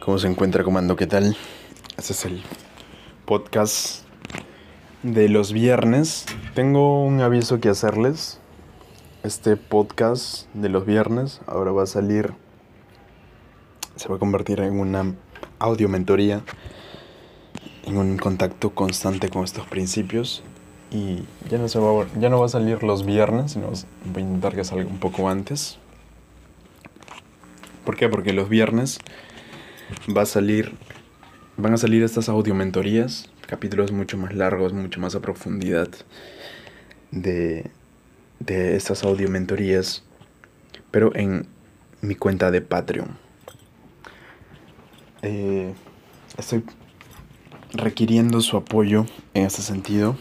¿Cómo se encuentra, comando? ¿Qué tal? Este es el podcast de los viernes. Tengo un aviso que hacerles. Este podcast de los viernes ahora va a salir. Se va a convertir en una audio mentoría. En un contacto constante con estos principios. Y ya no, se va, a- ya no va a salir los viernes, sino voy a intentar que salga un poco antes. ¿Por qué? Porque los viernes va a salir, van a salir estas audio mentorías, capítulos mucho más largos, mucho más a profundidad de, de estas audio mentorías, pero en mi cuenta de Patreon. Eh, estoy requiriendo su apoyo en este sentido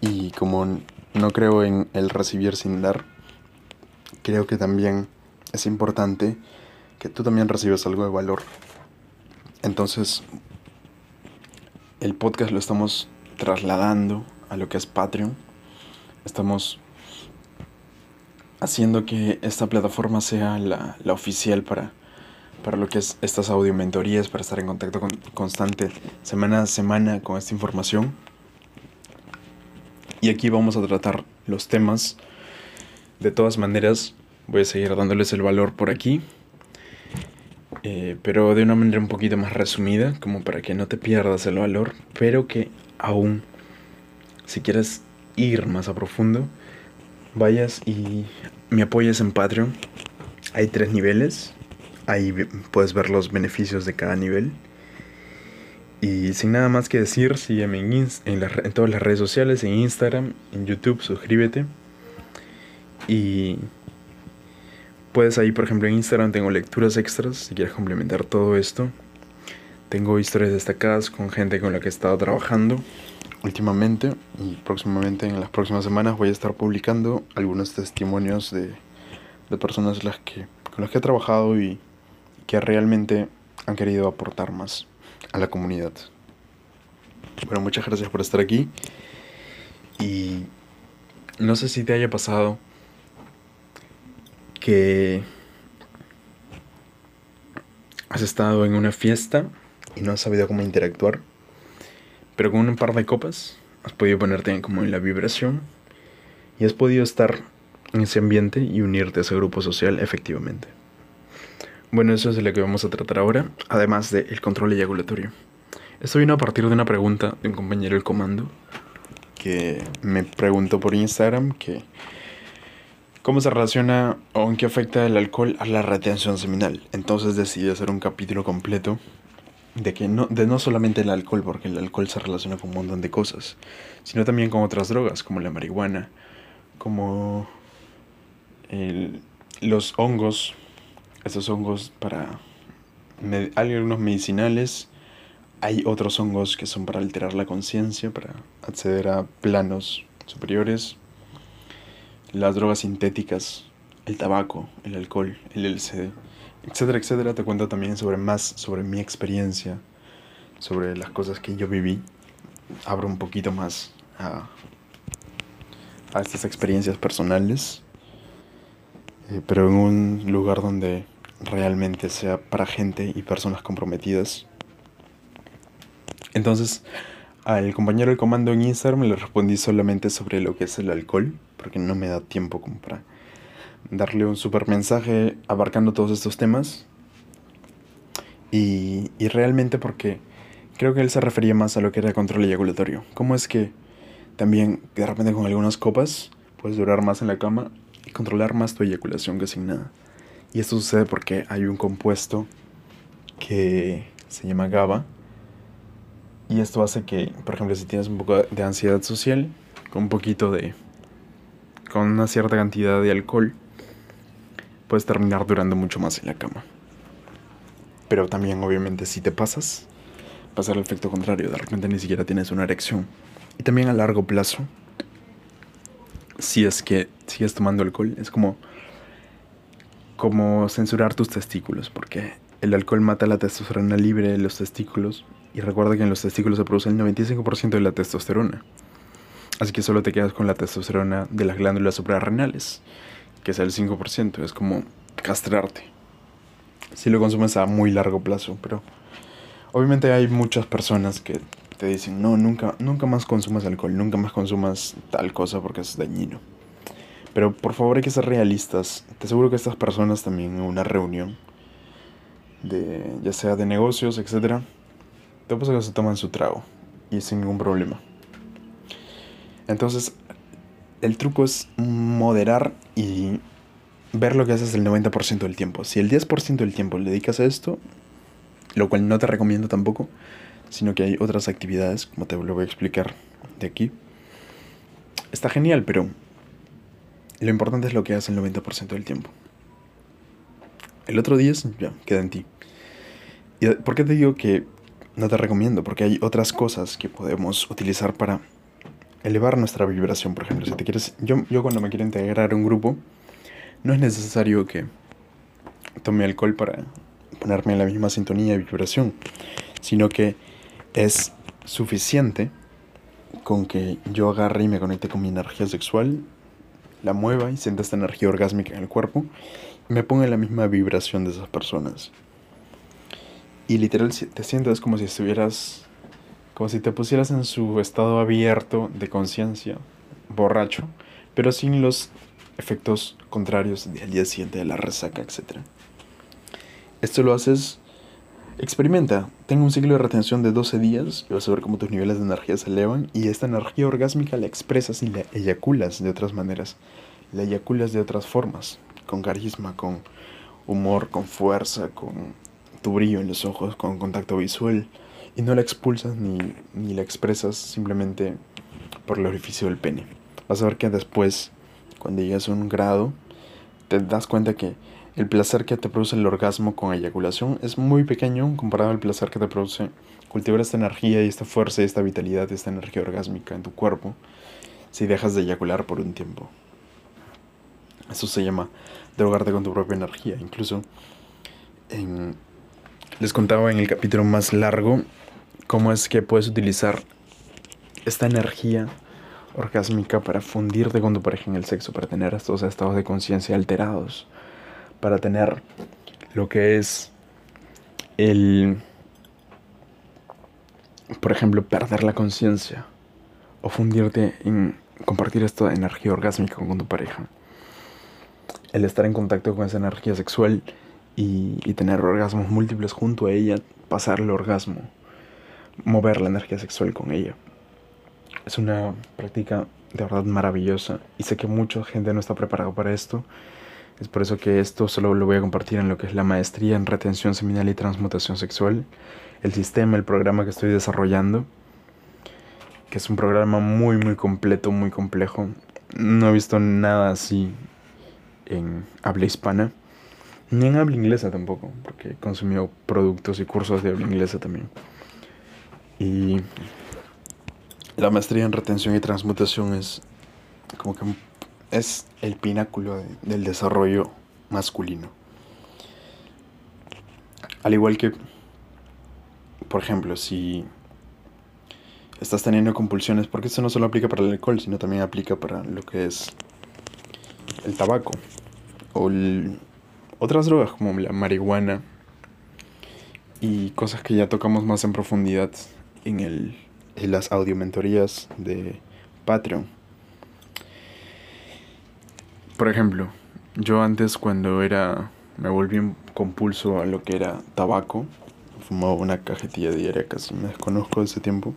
y como no creo en el recibir sin dar, creo que también es importante que tú también recibas algo de valor. Entonces, el podcast lo estamos trasladando a lo que es Patreon. Estamos haciendo que esta plataforma sea la, la oficial para, para lo que es estas audio mentorías, para estar en contacto con- constante semana a semana con esta información. Y aquí vamos a tratar los temas. De todas maneras, voy a seguir dándoles el valor por aquí. Eh, pero de una manera un poquito más resumida, como para que no te pierdas el valor, pero que aún, si quieres ir más a profundo, vayas y me apoyes en Patreon. Hay tres niveles, ahí puedes ver los beneficios de cada nivel. Y sin nada más que decir, sígueme en todas las redes sociales, en Instagram, en YouTube, suscríbete. Y Puedes ahí, por ejemplo, en Instagram tengo lecturas extras si quieres complementar todo esto. Tengo historias destacadas con gente con la que he estado trabajando últimamente y próximamente en las próximas semanas voy a estar publicando algunos testimonios de, de personas las que, con las que he trabajado y que realmente han querido aportar más a la comunidad. Bueno, muchas gracias por estar aquí y no sé si te haya pasado que has estado en una fiesta y no has sabido cómo interactuar, pero con un par de copas has podido ponerte como en la vibración y has podido estar en ese ambiente y unirte a ese grupo social efectivamente. Bueno, eso es lo que vamos a tratar ahora, además del control eyaculatorio. Esto vino a partir de una pregunta de un compañero del comando que me preguntó por Instagram que ¿Cómo se relaciona o en qué afecta el alcohol a la retención seminal? Entonces decidí hacer un capítulo completo de que no, de no solamente el alcohol, porque el alcohol se relaciona con un montón de cosas, sino también con otras drogas, como la marihuana, como el- los hongos, esos hongos para... algunos medicinales, hay otros hongos que son para alterar la conciencia, para acceder a planos superiores las drogas sintéticas, el tabaco, el alcohol, el LSD, etcétera, etcétera. Te cuento también sobre más sobre mi experiencia, sobre las cosas que yo viví. Abro un poquito más a, a estas experiencias personales, eh, pero en un lugar donde realmente sea para gente y personas comprometidas. Entonces, al compañero del comando en Instagram le respondí solamente sobre lo que es el alcohol, porque no me da tiempo como para darle un super mensaje abarcando todos estos temas. Y, y realmente porque creo que él se refería más a lo que era control eyaculatorio. ¿Cómo es que también de repente con algunas copas puedes durar más en la cama y controlar más tu eyaculación que sin nada? Y esto sucede porque hay un compuesto que se llama GABA, y esto hace que, por ejemplo, si tienes un poco de ansiedad social, con un poquito de... con una cierta cantidad de alcohol, puedes terminar durando mucho más en la cama. Pero también, obviamente, si te pasas, va a ser el efecto contrario. De repente ni siquiera tienes una erección. Y también a largo plazo, si es que sigues tomando alcohol, es como... como censurar tus testículos, porque el alcohol mata la testosterona libre de los testículos y recuerda que en los testículos se produce el 95% de la testosterona. Así que solo te quedas con la testosterona de las glándulas suprarrenales, que es el 5%. Es como castrarte. si lo consumes a muy largo plazo, pero obviamente hay muchas personas que te dicen, no, nunca, nunca más consumas alcohol, nunca más consumas tal cosa porque es dañino. Pero por favor hay que ser realistas. Te aseguro que estas personas también en una reunión, de, ya sea de negocios, etc., te pasa que se toman su trago y sin ningún problema. Entonces, el truco es moderar y ver lo que haces el 90% del tiempo. Si el 10% del tiempo le dedicas a esto, lo cual no te recomiendo tampoco, sino que hay otras actividades, como te lo voy a explicar de aquí. Está genial, pero lo importante es lo que haces el 90% del tiempo. El otro 10 ya queda en ti. ¿Y por qué te digo que no te recomiendo? Porque hay otras cosas que podemos utilizar para elevar nuestra vibración, por ejemplo. Si te quieres, yo, yo cuando me quiero integrar a un grupo, no es necesario que tome alcohol para ponerme en la misma sintonía de vibración, sino que es suficiente con que yo agarre y me conecte con mi energía sexual, la mueva y sienta esta energía orgásmica en el cuerpo y me ponga en la misma vibración de esas personas. Y literal te sientes como si estuvieras, como si te pusieras en su estado abierto de conciencia, borracho, pero sin los efectos contrarios del día siguiente de la resaca, etc. Esto lo haces, experimenta, tengo un ciclo de retención de 12 días y vas a ver cómo tus niveles de energía se elevan y esta energía orgásmica la expresas y la eyaculas de otras maneras, la eyaculas de otras formas, con carisma, con humor, con fuerza, con tu brillo en los ojos, con contacto visual y no la expulsas ni, ni la expresas simplemente por el orificio del pene. Vas a ver que después cuando llegas a un grado, te das cuenta que el placer que te produce el orgasmo con eyaculación es muy pequeño comparado al placer que te produce cultivar esta energía y esta fuerza y esta vitalidad y esta energía orgásmica en tu cuerpo si dejas de eyacular por un tiempo. Eso se llama drogarte con tu propia energía. Incluso les contaba en el capítulo más largo cómo es que puedes utilizar esta energía orgásmica para fundirte con tu pareja en el sexo, para tener estos estados de conciencia alterados, para tener lo que es el, por ejemplo, perder la conciencia o fundirte en compartir esta energía orgásmica con tu pareja. El estar en contacto con esa energía sexual y, y tener orgasmos múltiples junto a ella, pasar el orgasmo, mover la energía sexual con ella. Es una práctica de verdad maravillosa y sé que mucha gente no está preparada para esto. Es por eso que esto solo lo voy a compartir en lo que es la maestría en retención seminal y transmutación sexual, el sistema, el programa que estoy desarrollando, que es un programa muy muy completo, muy complejo. No he visto nada así en habla hispana, ni en habla inglesa tampoco, porque he consumido productos y cursos de habla inglesa también. Y la maestría en retención y transmutación es como que es el pináculo del desarrollo masculino. Al igual que, por ejemplo, si estás teniendo compulsiones, porque esto no solo aplica para el alcohol, sino también aplica para lo que es el tabaco o otras drogas como la marihuana y cosas que ya tocamos más en profundidad en el y las audiomentorías de Patreon. Por ejemplo, yo antes cuando era me volví un compulso a lo que era tabaco, fumaba una cajetilla diaria, casi me desconozco de ese tiempo.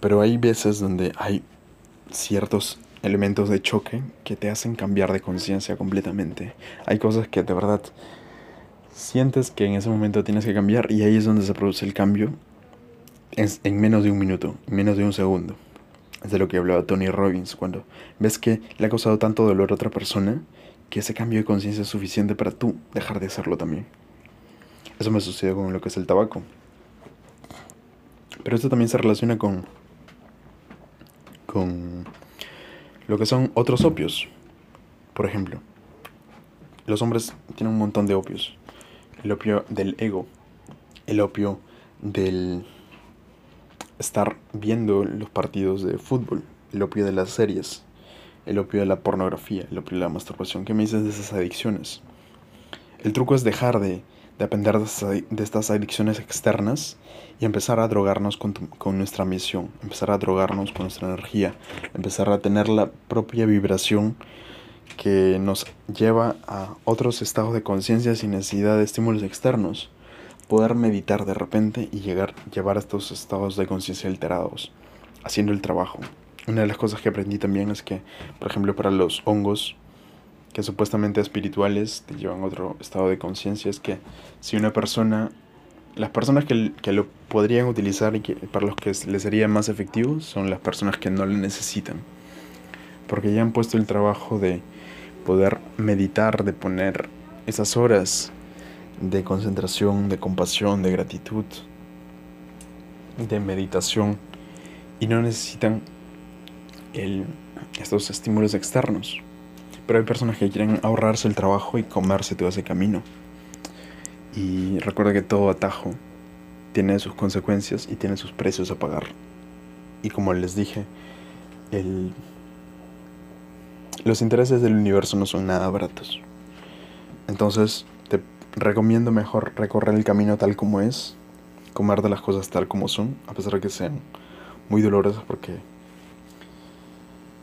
Pero hay veces donde hay ciertos elementos de choque que te hacen cambiar de conciencia completamente. Hay cosas que de verdad sientes que en ese momento tienes que cambiar y ahí es donde se produce el cambio en menos de un minuto, en menos de un segundo. Es de lo que hablaba Tony Robbins, cuando ves que le ha causado tanto dolor a otra persona que ese cambio de conciencia es suficiente para tú dejar de hacerlo también. Eso me sucedió con lo que es el tabaco. Pero esto también se relaciona con con lo que son otros opios. Por ejemplo, los hombres tienen un montón de opios. El opio del ego, el opio del estar viendo los partidos de fútbol, el opio de las series, el opio de la pornografía, el opio de la masturbación. ¿Qué me dices de esas adicciones? El truco es dejar de, depender de estas adicciones externas y empezar a drogarnos con, con, nuestra misión, empezar a drogarnos con nuestra energía, empezar a tener la propia vibración que nos lleva a otros estados de conciencia sin necesidad de estímulos externos. Poder meditar de repente y llegar, llevar a estos estados de conciencia alterados, haciendo el trabajo. Una de las cosas que aprendí también es que, por ejemplo, para los hongos, que supuestamente espirituales te llevan a otro estado de conciencia, es que si una persona, las personas que, que, lo podrían utilizar y que para los que les sería más efectivo son las personas que no lo necesitan. Porque ya han puesto el trabajo de poder meditar, de poner esas horas de concentración, de compasión, de gratitud, de meditación y no necesitan estos estímulos externos. Pero hay personas que quieren ahorrarse el trabajo y comerse todo ese camino. Y recuerda que todo atajo tiene sus consecuencias y tiene sus precios a pagar. Y como les dije, el, los intereses del universo no son nada baratos. Entonces te recomiendo mejor recorrer el camino tal como es, comer de las cosas tal como son, a pesar de que sean muy dolorosas porque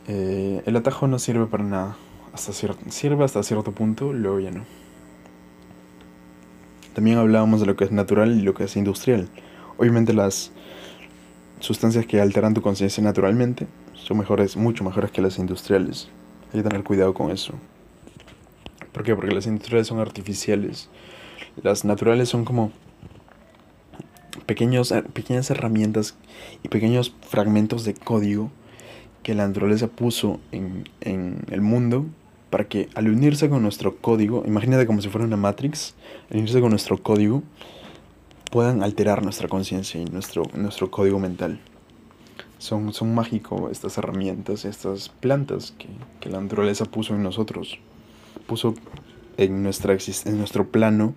eh, el atajo no sirve para nada hasta cierto, sirve hasta cierto punto, luego ya no. También hablábamos de lo que es natural y lo que es industrial. Obviamente las sustancias que alteran tu conciencia naturalmente son mejores, mucho mejores que las industriales. Hay que tener cuidado con eso. ¿Por qué? Porque las industriales son artificiales. Las naturales son como pequeños, eh, pequeñas herramientas y pequeños fragmentos de código que la naturaleza puso en, en el mundo para que al unirse con nuestro código, imagínate como si fuera una Matrix, al unirse con nuestro código, puedan alterar nuestra conciencia y nuestro, nuestro código mental. Son, son mágicos estas herramientas, estas plantas que, que, la naturaleza puso en nosotros, puso en, nuestra en nuestro plano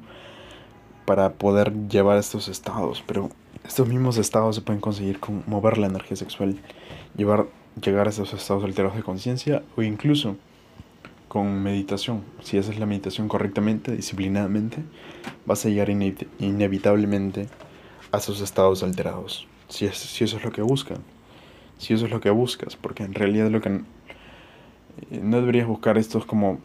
para poder llevar estos estados. Pero estos mismos estados se pueden conseguir con mover la energía sexual, llevar, llegar a estos estados alterados de conciencia o incluso con meditación. Si haces la meditación correctamente, disciplinadamente, vas a llegar inevitablemente a esos estados alterados. Si, si eso es lo que buscan. Si eso es lo que buscas. Porque en realidad lo que eh, no deberías buscar estos como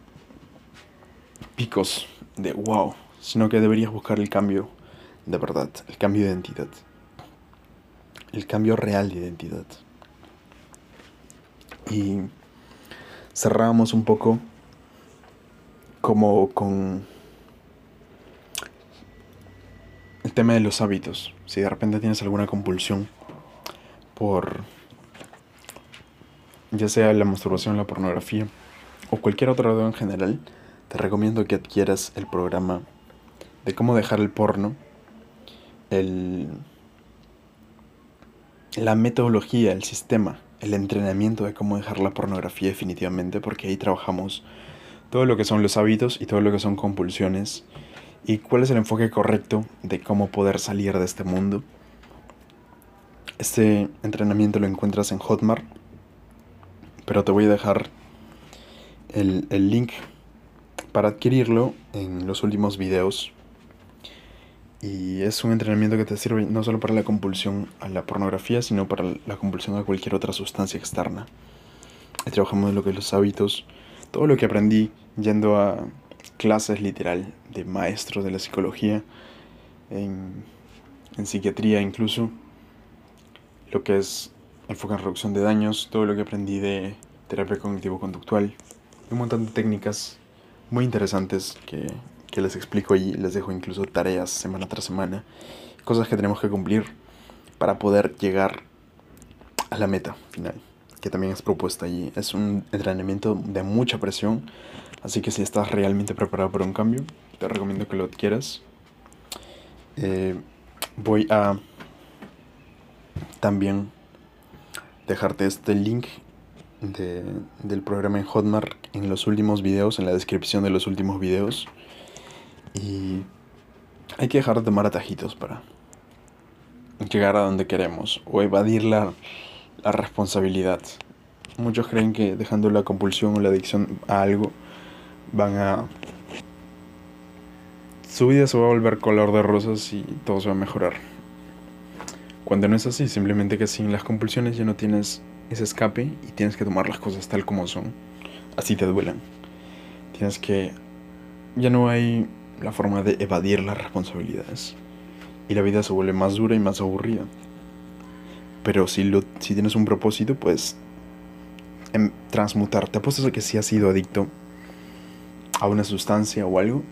picos de wow. Sino que deberías buscar el cambio de verdad. El cambio de identidad. El cambio real de identidad. Y cerramos un poco como con el tema de los hábitos. Si de repente tienes alguna compulsión por ya sea la masturbación, la pornografía o cualquier otra droga en general, te recomiendo que adquieras el programa de cómo dejar el porno, el, la metodología, el sistema, el entrenamiento de cómo dejar la pornografía definitivamente, porque ahí trabajamos todo lo que son los hábitos y todo lo que son compulsiones y cuál es el enfoque correcto de cómo poder salir de este mundo. Este entrenamiento lo encuentras en Hotmart, pero te voy a dejar el, el link para adquirirlo en los últimos videos. Y es un entrenamiento que te sirve no solo para la compulsión a la pornografía, sino para la compulsión a cualquier otra sustancia externa. Trabajamos en lo que es los hábitos, todo lo que aprendí yendo a clases literal de maestros de la psicología, en, en psiquiatría incluso, lo que es enfoque en reducción de daños, todo lo que aprendí de terapia cognitivo-conductual, un montón de técnicas muy interesantes que, que les explico y les dejo incluso tareas semana tras semana, cosas que tenemos que cumplir para poder llegar a la meta final que también es propuesta allí. Es un entrenamiento de mucha presión, así que si estás realmente preparado para un cambio, te recomiendo que lo adquieras. Eh, voy a también dejarte este link de, del programa en Hotmart en los últimos videos, en la descripción de los últimos videos. Y hay que dejar de tomar atajitos para llegar a donde queremos o evadir la la responsabilidad. Muchos creen que dejando la compulsión o la adicción a algo van a su vida se va a volver color de rosas y todo se va a mejorar. Cuando no es así, simplemente que sin las compulsiones ya no tienes ese escape y tienes que tomar las cosas tal como son, así te duelan. Tienes que... Ya no hay la forma de evadir las responsabilidades y la vida se vuelve más dura y más aburrida. Pero si, lo, si tienes un propósito, pues en transmutar. Te apuestas a que si has sido adicto a una sustancia o algo,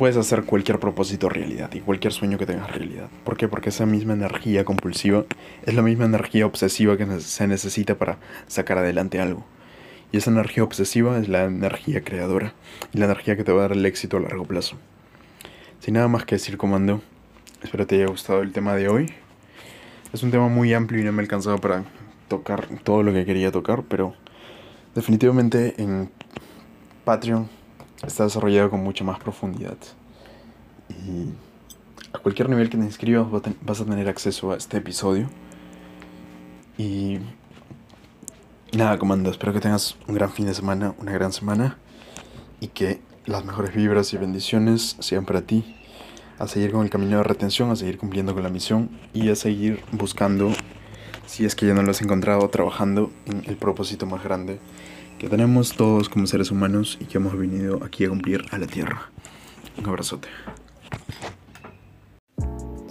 puedes hacer cualquier propósito realidad y cualquier sueño que tengas realidad. ¿Por qué? Porque esa misma energía compulsiva es la misma energía obsesiva que se necesita para sacar adelante algo. Y esa energía obsesiva es la energía creadora y la energía que te va a dar el éxito a largo plazo. Sin nada más que decir, comando, espero te haya gustado el tema de hoy. Es un tema muy amplio y no me ha alcanzado para tocar todo lo que quería tocar, pero definitivamente en Patreon está desarrollado con mucha más profundidad. Y a cualquier nivel que te inscribas vas a tener acceso a este episodio. Y nada, comando, espero que tengas un gran fin de semana, una gran semana y que las mejores vibras y bendiciones sean para ti, a seguir con el camino de retención, a seguir cumpliendo con la misión y a seguir buscando, si es que ya no lo has encontrado, trabajando en el propósito más grande que tenemos todos como seres humanos y que hemos venido aquí a cumplir a la Tierra. Un abrazote.